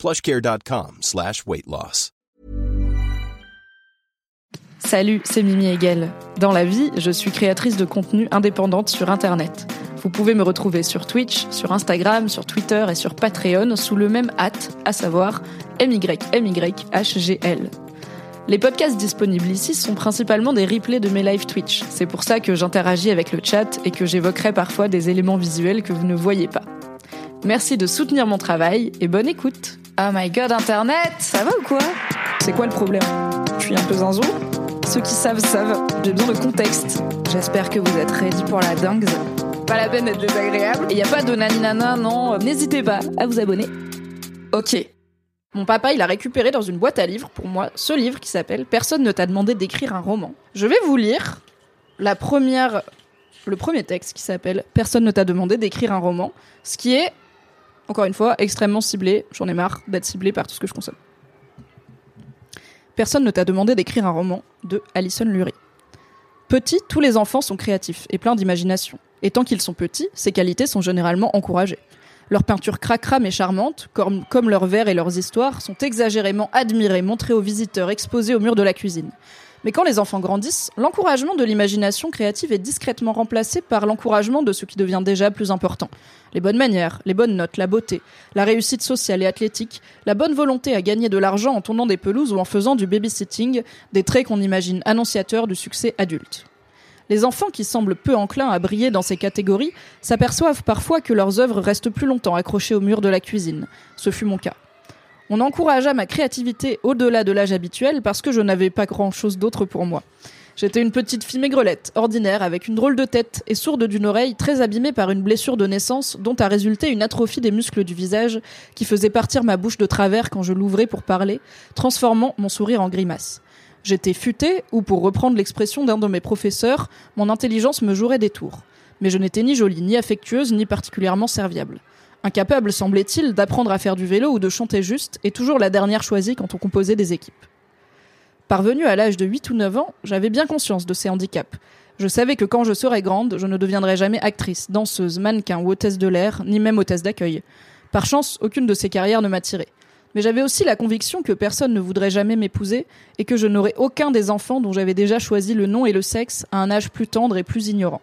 plushcare.com slash. Salut, c'est Mimi Hegel. Dans la vie, je suis créatrice de contenu indépendante sur Internet. Vous pouvez me retrouver sur Twitch, sur Instagram, sur Twitter et sur Patreon sous le même hâte, à savoir MYMYHGL. Les podcasts disponibles ici sont principalement des replays de mes live Twitch. C'est pour ça que j'interagis avec le chat et que j'évoquerai parfois des éléments visuels que vous ne voyez pas. Merci de soutenir mon travail et bonne écoute. Oh my god, Internet, ça va ou quoi? C'est quoi le problème? Je suis un peu zinzou Ceux qui savent savent, j'ai besoin de contexte. J'espère que vous êtes ready pour la dingue. Pas la peine d'être désagréable. Et y a pas de naninana, non, n'hésitez pas à vous abonner. Ok. Mon papa, il a récupéré dans une boîte à livres pour moi ce livre qui s'appelle Personne ne t'a demandé d'écrire un roman. Je vais vous lire la première, le premier texte qui s'appelle Personne ne t'a demandé d'écrire un roman, ce qui est, encore une fois, extrêmement ciblé. J'en ai marre d'être ciblé par tout ce que je consomme. Personne ne t'a demandé d'écrire un roman de Alison Lurie. Petit, tous les enfants sont créatifs et pleins d'imagination. Et tant qu'ils sont petits, ces qualités sont généralement encouragées. Leurs peintures cracra mais charmantes, comme, comme leurs vers et leurs histoires, sont exagérément admirées, montrées aux visiteurs, exposées au mur de la cuisine. Mais quand les enfants grandissent, l'encouragement de l'imagination créative est discrètement remplacé par l'encouragement de ce qui devient déjà plus important. Les bonnes manières, les bonnes notes, la beauté, la réussite sociale et athlétique, la bonne volonté à gagner de l'argent en tournant des pelouses ou en faisant du babysitting, des traits qu'on imagine annonciateurs du succès adulte. Les enfants qui semblent peu enclins à briller dans ces catégories s'aperçoivent parfois que leurs œuvres restent plus longtemps accrochées au mur de la cuisine. Ce fut mon cas. On encouragea ma créativité au-delà de l'âge habituel parce que je n'avais pas grand-chose d'autre pour moi. J'étais une petite fille maigrelette, ordinaire, avec une drôle de tête et sourde d'une oreille, très abîmée par une blessure de naissance dont a résulté une atrophie des muscles du visage qui faisait partir ma bouche de travers quand je l'ouvrais pour parler, transformant mon sourire en grimace. J'étais futée, ou pour reprendre l'expression d'un de mes professeurs, mon intelligence me jouerait des tours. Mais je n'étais ni jolie, ni affectueuse, ni particulièrement serviable. Incapable, semblait-il, d'apprendre à faire du vélo ou de chanter juste, et toujours la dernière choisie quand on composait des équipes. Parvenue à l'âge de 8 ou 9 ans, j'avais bien conscience de ces handicaps. Je savais que quand je serais grande, je ne deviendrais jamais actrice, danseuse, mannequin ou hôtesse de l'air, ni même hôtesse d'accueil. Par chance, aucune de ces carrières ne m'attirait. Mais j'avais aussi la conviction que personne ne voudrait jamais m'épouser et que je n'aurais aucun des enfants dont j'avais déjà choisi le nom et le sexe à un âge plus tendre et plus ignorant.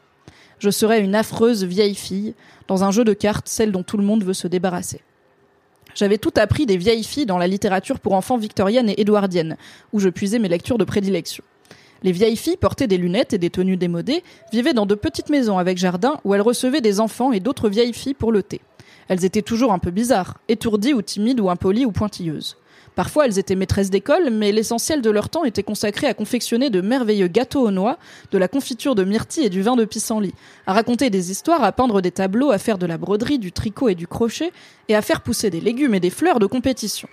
Je serais une affreuse vieille fille, dans un jeu de cartes, celle dont tout le monde veut se débarrasser. J'avais tout appris des vieilles filles dans la littérature pour enfants victorienne et édouardienne, où je puisais mes lectures de prédilection. Les vieilles filles portaient des lunettes et des tenues démodées, vivaient dans de petites maisons avec jardin où elles recevaient des enfants et d'autres vieilles filles pour le thé. Elles étaient toujours un peu bizarres, étourdies ou timides ou impolies ou pointilleuses. Parfois, elles étaient maîtresses d'école, mais l'essentiel de leur temps était consacré à confectionner de merveilleux gâteaux aux noix, de la confiture de myrtille et du vin de pissenlit, à raconter des histoires, à peindre des tableaux, à faire de la broderie, du tricot et du crochet, et à faire pousser des légumes et des fleurs de compétition.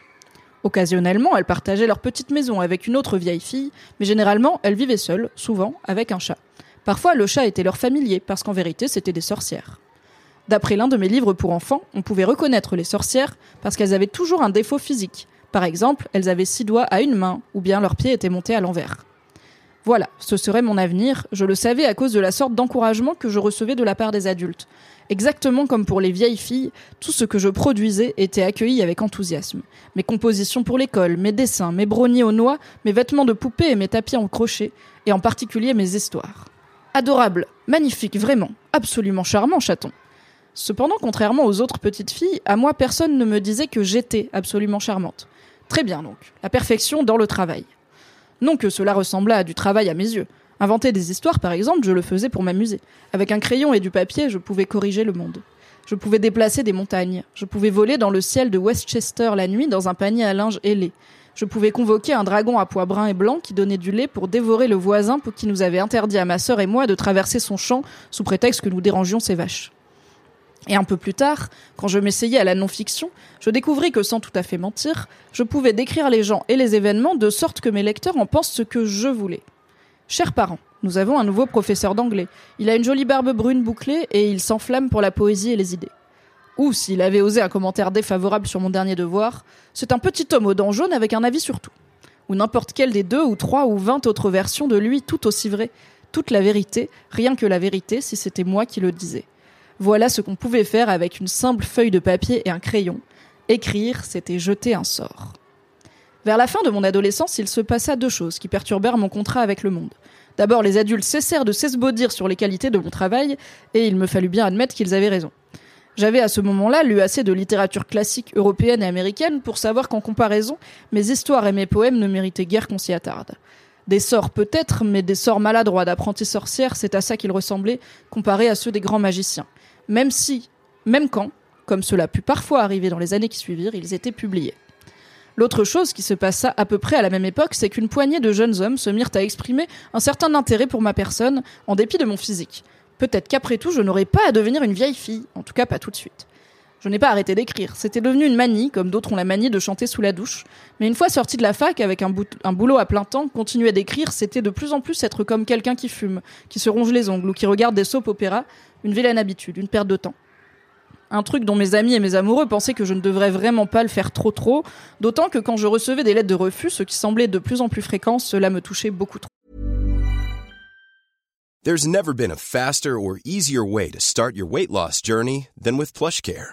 Occasionnellement, elles partageaient leur petite maison avec une autre vieille fille, mais généralement, elles vivaient seules, souvent avec un chat. Parfois, le chat était leur familier, parce qu'en vérité, c'était des sorcières. D'après l'un de mes livres pour enfants, on pouvait reconnaître les sorcières parce qu'elles avaient toujours un défaut physique. Par exemple, elles avaient six doigts à une main, ou bien leurs pieds étaient montés à l'envers. Voilà, ce serait mon avenir, je le savais à cause de la sorte d'encouragement que je recevais de la part des adultes. Exactement comme pour les vieilles filles, tout ce que je produisais était accueilli avec enthousiasme. Mes compositions pour l'école, mes dessins, mes brownies aux noix, mes vêtements de poupée et mes tapis en crochet, et en particulier mes histoires. Adorable, magnifique, vraiment, absolument charmant, chaton. Cependant, contrairement aux autres petites filles, à moi personne ne me disait que j'étais absolument charmante. Très bien donc, la perfection dans le travail. Non que cela ressemblât à du travail à mes yeux. Inventer des histoires, par exemple, je le faisais pour m'amuser. Avec un crayon et du papier, je pouvais corriger le monde. Je pouvais déplacer des montagnes. Je pouvais voler dans le ciel de Westchester la nuit dans un panier à linge ailé. Je pouvais convoquer un dragon à pois bruns et blancs qui donnait du lait pour dévorer le voisin pour qui nous avait interdit à ma sœur et moi de traverser son champ sous prétexte que nous dérangions ses vaches. Et un peu plus tard, quand je m'essayais à la non-fiction, je découvris que sans tout à fait mentir, je pouvais décrire les gens et les événements de sorte que mes lecteurs en pensent ce que je voulais. Chers parents, nous avons un nouveau professeur d'anglais. Il a une jolie barbe brune bouclée et il s'enflamme pour la poésie et les idées. Ou s'il avait osé un commentaire défavorable sur mon dernier devoir, c'est un petit homme aux dents jaunes avec un avis sur tout. Ou n'importe quelle des deux ou trois ou vingt autres versions de lui tout aussi vraies. Toute la vérité, rien que la vérité si c'était moi qui le disais. Voilà ce qu'on pouvait faire avec une simple feuille de papier et un crayon. Écrire, c'était jeter un sort. Vers la fin de mon adolescence, il se passa deux choses qui perturbèrent mon contrat avec le monde. D'abord, les adultes cessèrent de s'esbaudir sur les qualités de mon travail, et il me fallut bien admettre qu'ils avaient raison. J'avais à ce moment-là lu assez de littérature classique européenne et américaine pour savoir qu'en comparaison, mes histoires et mes poèmes ne méritaient guère qu'on s'y attarde. Des sorts peut-être, mais des sorts maladroits d'apprentis sorcières, c'est à ça qu'ils ressemblaient, comparés à ceux des grands magiciens. Même si, même quand, comme cela put parfois arriver dans les années qui suivirent, ils étaient publiés. L'autre chose qui se passa à peu près à la même époque, c'est qu'une poignée de jeunes hommes se mirent à exprimer un certain intérêt pour ma personne, en dépit de mon physique. Peut-être qu'après tout, je n'aurais pas à devenir une vieille fille, en tout cas pas tout de suite. Je n'ai pas arrêté d'écrire, c'était devenu une manie, comme d'autres ont la manie de chanter sous la douche. Mais une fois sorti de la fac, avec un, boulot à plein temps, continuer d'écrire, c'était de plus en plus être comme quelqu'un qui fume, qui se ronge les ongles ou qui regarde des soap opéras, une vilaine habitude, une perte de temps. Un truc dont mes amis et mes amoureux pensaient que je ne devrais vraiment pas le faire trop trop, d'autant que quand je recevais des lettres de refus, ce qui semblait de plus en plus fréquent, cela me touchait beaucoup trop. There's never been a faster or easier way to start your weight loss journey than with PlushCare.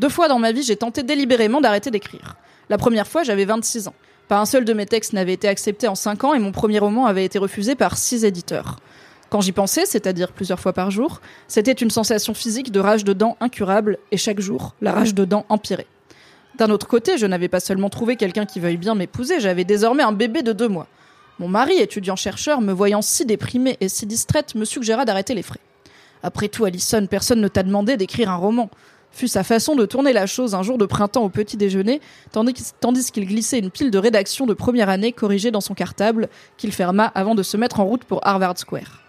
Deux fois dans ma vie, j'ai tenté délibérément d'arrêter d'écrire. La première fois, j'avais 26 ans. Pas un seul de mes textes n'avait été accepté en 5 ans et mon premier roman avait été refusé par 6 éditeurs. Quand j'y pensais, c'est-à-dire plusieurs fois par jour, c'était une sensation physique de rage de dents incurable, et chaque jour, la rage de dents empirait. D'un autre côté, je n'avais pas seulement trouvé quelqu'un qui veuille bien m'épouser, j'avais désormais un bébé de deux mois. Mon mari, étudiant-chercheur, me voyant si déprimée et si distraite, me suggéra d'arrêter les frais. Après tout, Alison, personne ne t'a demandé d'écrire un roman. Fut sa façon de tourner la chose un jour de printemps au petit déjeuner, tandis qu'il glissait une pile de rédaction de première année corrigée dans son cartable, qu'il ferma avant de se mettre en route pour Harvard Square.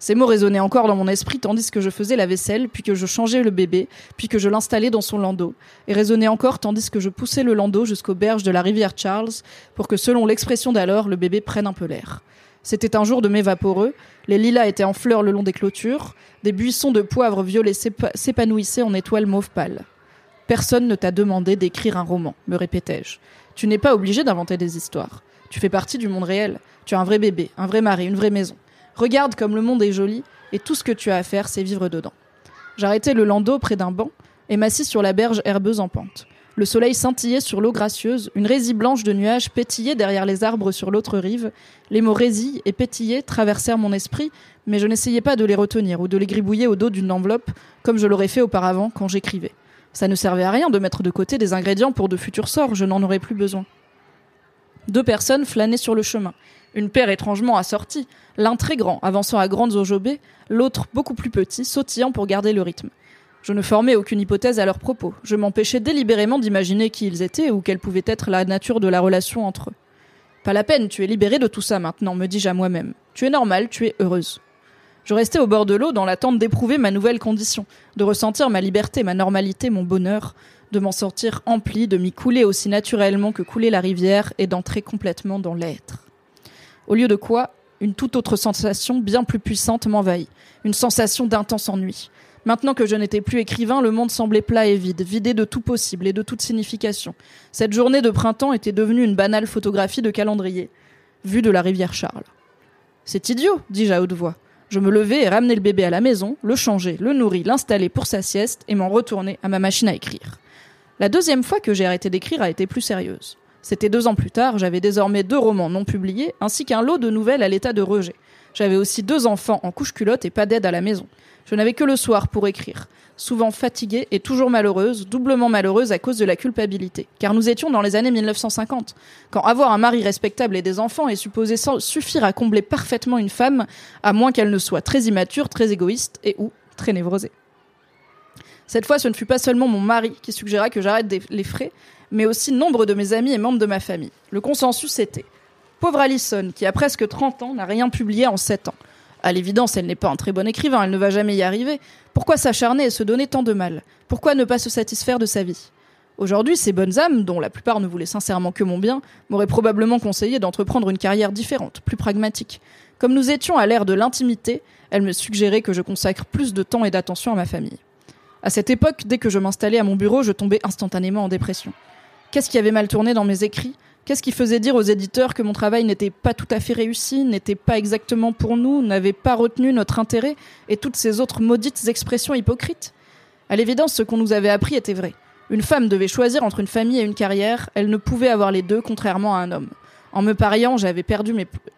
Ces mots résonnaient encore dans mon esprit tandis que je faisais la vaisselle, puis que je changeais le bébé, puis que je l'installais dans son landau, et résonnaient encore tandis que je poussais le landau jusqu'aux berges de la rivière Charles pour que, selon l'expression d'alors, le bébé prenne un peu l'air. C'était un jour de mai vaporeux, les lilas étaient en fleurs le long des clôtures, des buissons de poivre violet s'épanouissaient en étoiles mauve pâle. Personne ne t'a demandé d'écrire un roman, me répétais-je. Tu n'es pas obligé d'inventer des histoires. Tu fais partie du monde réel. Tu as un vrai bébé, un vrai mari, une vraie maison. Regarde comme le monde est joli, et tout ce que tu as à faire, c'est vivre dedans. J'arrêtai le landau près d'un banc et m'assis sur la berge herbeuse en pente. Le soleil scintillait sur l'eau gracieuse, une résille blanche de nuages pétillait derrière les arbres sur l'autre rive. Les mots résille et pétillait traversèrent mon esprit, mais je n'essayais pas de les retenir ou de les gribouiller au dos d'une enveloppe, comme je l'aurais fait auparavant quand j'écrivais. Ça ne servait à rien de mettre de côté des ingrédients pour de futurs sorts, je n'en aurais plus besoin. Deux personnes flânaient sur le chemin une paire étrangement assortie, l'un très grand, avançant à grandes enjambées, l'autre beaucoup plus petit, sautillant pour garder le rythme. Je ne formais aucune hypothèse à leur propos, je m'empêchais délibérément d'imaginer qui ils étaient ou quelle pouvait être la nature de la relation entre eux. Pas la peine, tu es libérée de tout ça maintenant, me dis-je à moi-même. Tu es normale, tu es heureuse. Je restais au bord de l'eau dans l'attente d'éprouver ma nouvelle condition, de ressentir ma liberté, ma normalité, mon bonheur, de m'en sortir empli, de m'y couler aussi naturellement que coulait la rivière et d'entrer complètement dans l'être. Au lieu de quoi, une toute autre sensation bien plus puissante m'envahit, une sensation d'intense ennui. Maintenant que je n'étais plus écrivain, le monde semblait plat et vide, vidé de tout possible et de toute signification. Cette journée de printemps était devenue une banale photographie de calendrier, vue de la rivière Charles. C'est idiot, dis-je à haute voix. Je me levai et ramenai le bébé à la maison, le changer, le nourris, l'installer pour sa sieste et m'en retourner à ma machine à écrire. La deuxième fois que j'ai arrêté d'écrire a été plus sérieuse. C'était deux ans plus tard, j'avais désormais deux romans non publiés, ainsi qu'un lot de nouvelles à l'état de rejet. J'avais aussi deux enfants en couche-culotte et pas d'aide à la maison. Je n'avais que le soir pour écrire. Souvent fatiguée et toujours malheureuse, doublement malheureuse à cause de la culpabilité. Car nous étions dans les années 1950, quand avoir un mari respectable et des enfants est supposé suffire à combler parfaitement une femme, à moins qu'elle ne soit très immature, très égoïste et ou très névrosée. Cette fois, ce ne fut pas seulement mon mari qui suggéra que j'arrête les frais, mais aussi nombre de mes amis et membres de ma famille. Le consensus était Pauvre Alison, qui a presque 30 ans, n'a rien publié en 7 ans. À l'évidence, elle n'est pas un très bon écrivain, elle ne va jamais y arriver. Pourquoi s'acharner et se donner tant de mal? Pourquoi ne pas se satisfaire de sa vie? Aujourd'hui, ces bonnes âmes, dont la plupart ne voulaient sincèrement que mon bien, m'auraient probablement conseillé d'entreprendre une carrière différente, plus pragmatique. Comme nous étions à l'ère de l'intimité, elles me suggéraient que je consacre plus de temps et d'attention à ma famille. À cette époque, dès que je m'installais à mon bureau, je tombais instantanément en dépression. Qu'est-ce qui avait mal tourné dans mes écrits? Qu'est-ce qui faisait dire aux éditeurs que mon travail n'était pas tout à fait réussi, n'était pas exactement pour nous, n'avait pas retenu notre intérêt, et toutes ces autres maudites expressions hypocrites? À l'évidence, ce qu'on nous avait appris était vrai. Une femme devait choisir entre une famille et une carrière, elle ne pouvait avoir les deux, contrairement à un homme. En me,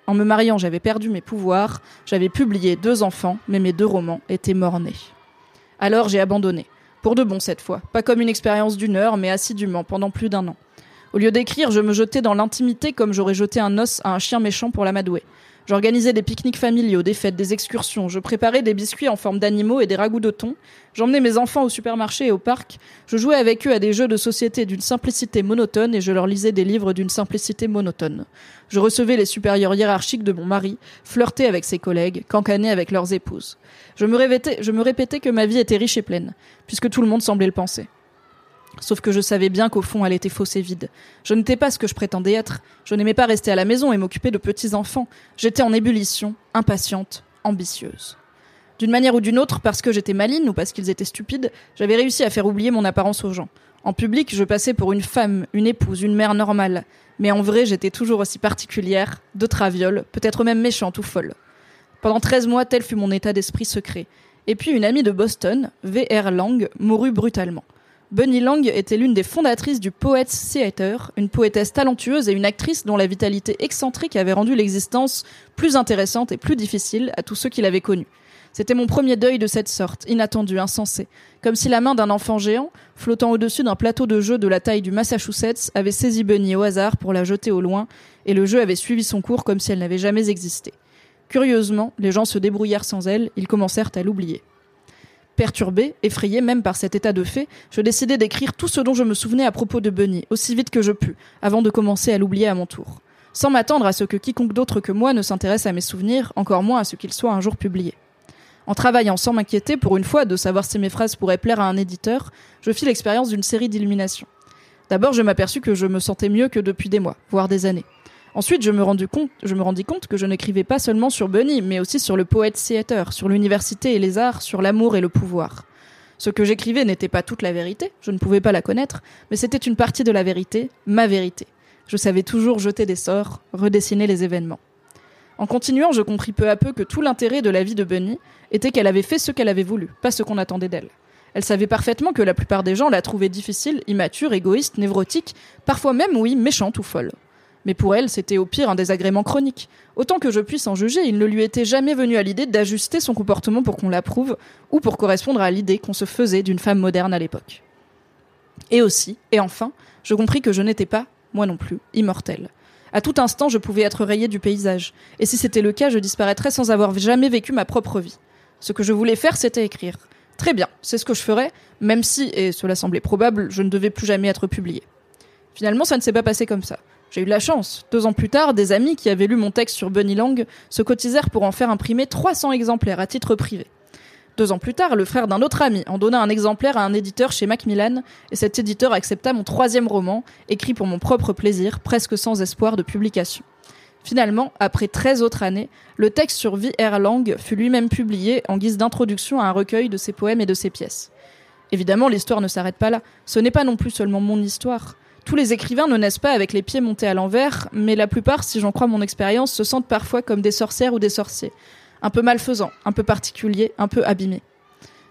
en me mariant, j'avais perdu mes pouvoirs, j'avais publié deux enfants, mais mes deux romans étaient morts-nés. Alors j'ai abandonné. Pour de bon cette fois. Pas comme une expérience d'une heure, mais assidûment, pendant plus d'un an. Au lieu d'écrire, je me jetais dans l'intimité comme j'aurais jeté un os à un chien méchant pour l'amadouer. J'organisais des pique-niques familiaux, des fêtes, des excursions. Je préparais des biscuits en forme d'animaux et des ragoûts de thon. J'emmenais mes enfants au supermarché et au parc. Je jouais avec eux à des jeux de société d'une simplicité monotone et je leur lisais des livres d'une simplicité monotone. Je recevais les supérieurs hiérarchiques de mon mari, flirtais avec ses collègues, cancanais avec leurs épouses. Je me, répétais, je me répétais que ma vie était riche et pleine, puisque tout le monde semblait le penser. Sauf que je savais bien qu'au fond, elle était fausse et vide. Je n'étais pas ce que je prétendais être. Je n'aimais pas rester à la maison et m'occuper de petits enfants. J'étais en ébullition, impatiente, ambitieuse. D'une manière ou d'une autre, parce que j'étais maligne ou parce qu'ils étaient stupides, j'avais réussi à faire oublier mon apparence aux gens. En public, je passais pour une femme, une épouse, une mère normale. Mais en vrai, j'étais toujours aussi particulière, de traviole, peut-être même méchante ou folle. Pendant 13 mois, tel fut mon état d'esprit secret. Et puis une amie de Boston, V.R. Lang, mourut brutalement. Bunny Lang était l'une des fondatrices du Poets Theater, une poétesse talentueuse et une actrice dont la vitalité excentrique avait rendu l'existence plus intéressante et plus difficile à tous ceux qui l'avaient connue. C'était mon premier deuil de cette sorte, inattendu, insensé, comme si la main d'un enfant géant, flottant au-dessus d'un plateau de jeu de la taille du Massachusetts, avait saisi Bunny au hasard pour la jeter au loin, et le jeu avait suivi son cours comme si elle n'avait jamais existé. Curieusement, les gens se débrouillèrent sans elle, ils commencèrent à l'oublier. Perturbé, effrayé même par cet état de fait, je décidai d'écrire tout ce dont je me souvenais à propos de Bunny, aussi vite que je pus, avant de commencer à l'oublier à mon tour. Sans m'attendre à ce que quiconque d'autre que moi ne s'intéresse à mes souvenirs, encore moins à ce qu'ils soient un jour publiés. En travaillant sans m'inquiéter pour une fois de savoir si mes phrases pourraient plaire à un éditeur, je fis l'expérience d'une série d'illuminations. D'abord, je m'aperçus que je me sentais mieux que depuis des mois, voire des années. Ensuite, je me, rendis compte, que je n'écrivais pas seulement sur Bunny, mais aussi sur le poète theater, sur l'université et les arts, sur l'amour et le pouvoir. Ce que j'écrivais n'était pas toute la vérité, je ne pouvais pas la connaître, mais c'était une partie de la vérité, ma vérité. Je savais toujours jeter des sorts, redessiner les événements. En continuant, je compris peu à peu que tout l'intérêt de la vie de Bunny était qu'elle avait fait ce qu'elle avait voulu, pas ce qu'on attendait d'elle. Elle savait parfaitement que la plupart des gens la trouvaient difficile, immature, égoïste, névrotique, parfois même, oui, méchante ou folle. Mais pour elle, c'était au pire un désagrément chronique. Autant que je puisse en juger, il ne lui était jamais venu à l'idée d'ajuster son comportement pour qu'on l'approuve, ou pour correspondre à l'idée qu'on se faisait d'une femme moderne à l'époque. Et aussi, et enfin, je compris que je n'étais pas, moi non plus, immortelle. À tout instant, je pouvais être rayée du paysage, et si c'était le cas, je disparaîtrais sans avoir jamais vécu ma propre vie. Ce que je voulais faire, c'était écrire. Très bien, c'est ce que je ferais, même si, et cela semblait probable, je ne devais plus jamais être publié. Finalement, ça ne s'est pas passé comme ça. J'ai eu la chance. Deux ans plus tard, des amis qui avaient lu mon texte sur Bunny Lang se cotisèrent pour en faire imprimer 300 exemplaires à titre privé. Deux ans plus tard, le frère d'un autre ami en donna un exemplaire à un éditeur chez Macmillan, et cet éditeur accepta mon troisième roman, écrit pour mon propre plaisir, presque sans espoir de publication. Finalement, après 13 autres années, le texte sur V.R. Lang fut lui-même publié en guise d'introduction à un recueil de ses poèmes et de ses pièces. Évidemment, l'histoire ne s'arrête pas là. Ce n'est pas non plus seulement mon histoire. Tous les écrivains ne naissent pas avec les pieds montés à l'envers, mais la plupart, si j'en crois mon expérience, se sentent parfois comme des sorcières ou des sorciers. Un peu malfaisants, un peu particuliers, un peu abîmés.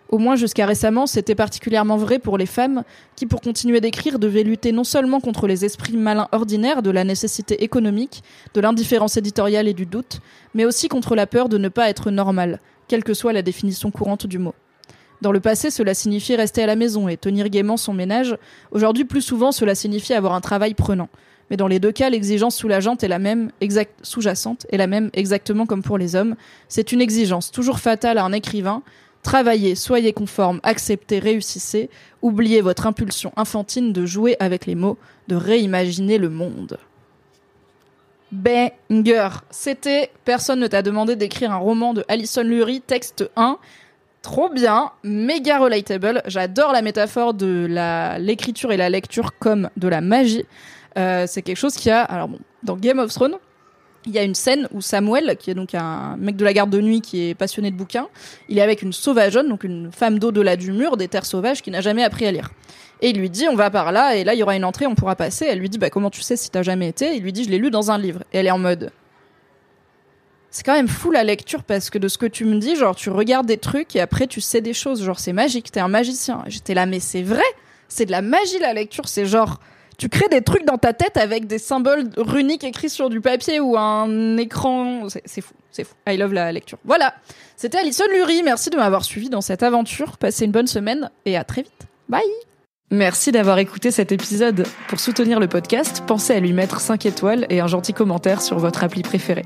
Au moins jusqu'à récemment, c'était particulièrement vrai pour les femmes qui, pour continuer d'écrire, devaient lutter non seulement contre les esprits malins ordinaires de la nécessité économique, de l'indifférence éditoriale et du doute, mais aussi contre la peur de ne pas être normale, quelle que soit la définition courante du mot. Dans le passé, cela signifiait rester à la maison et tenir gaiement son ménage. Aujourd'hui, plus souvent, cela signifie avoir un travail prenant. Mais dans les deux cas, l'exigence sous-jacente est la même, sous-jacente est la même exactement comme pour les hommes. C'est une exigence toujours fatale à un écrivain. Travaillez, soyez conforme, acceptez, réussissez. Oubliez votre impulsion infantine de jouer avec les mots, de réimaginer le monde. Banger. C'était Personne ne t'a demandé d'écrire un roman de Alison Lurie, texte 1. Trop bien, méga relatable. J'adore la métaphore de l'écriture et la lecture comme de la magie. Euh, c'est quelque chose qui a alors bon dans Game of Thrones. Il y a une scène où Samuel, qui est donc un mec de la garde de nuit qui est passionné de bouquins, il est avec une sauvageonne, donc une femme d'au-delà du mur, des terres sauvages, qui n'a jamais appris à lire. Et il lui dit, on va par là, et là, il y aura une entrée, on pourra passer. Elle lui dit, bah, comment tu sais si t'as jamais été? Il lui dit, je l'ai lu dans un livre. Et elle est en mode, c'est quand même fou la lecture parce que de ce que tu me dis, genre tu regardes des trucs et après tu sais des choses, genre c'est magique, t'es un magicien. J'étais là, mais c'est vrai, c'est de la magie la lecture, c'est genre tu crées des trucs dans ta tête avec des symboles runiques écrits sur du papier ou un écran, c'est fou, c'est fou. I love la lecture. Voilà, c'était Alison Lurie, merci de m'avoir suivi dans cette aventure, passez une bonne semaine et à très vite. Bye Merci d'avoir écouté cet épisode. Pour soutenir le podcast, pensez à lui mettre 5 étoiles et un gentil commentaire sur votre appli préférée.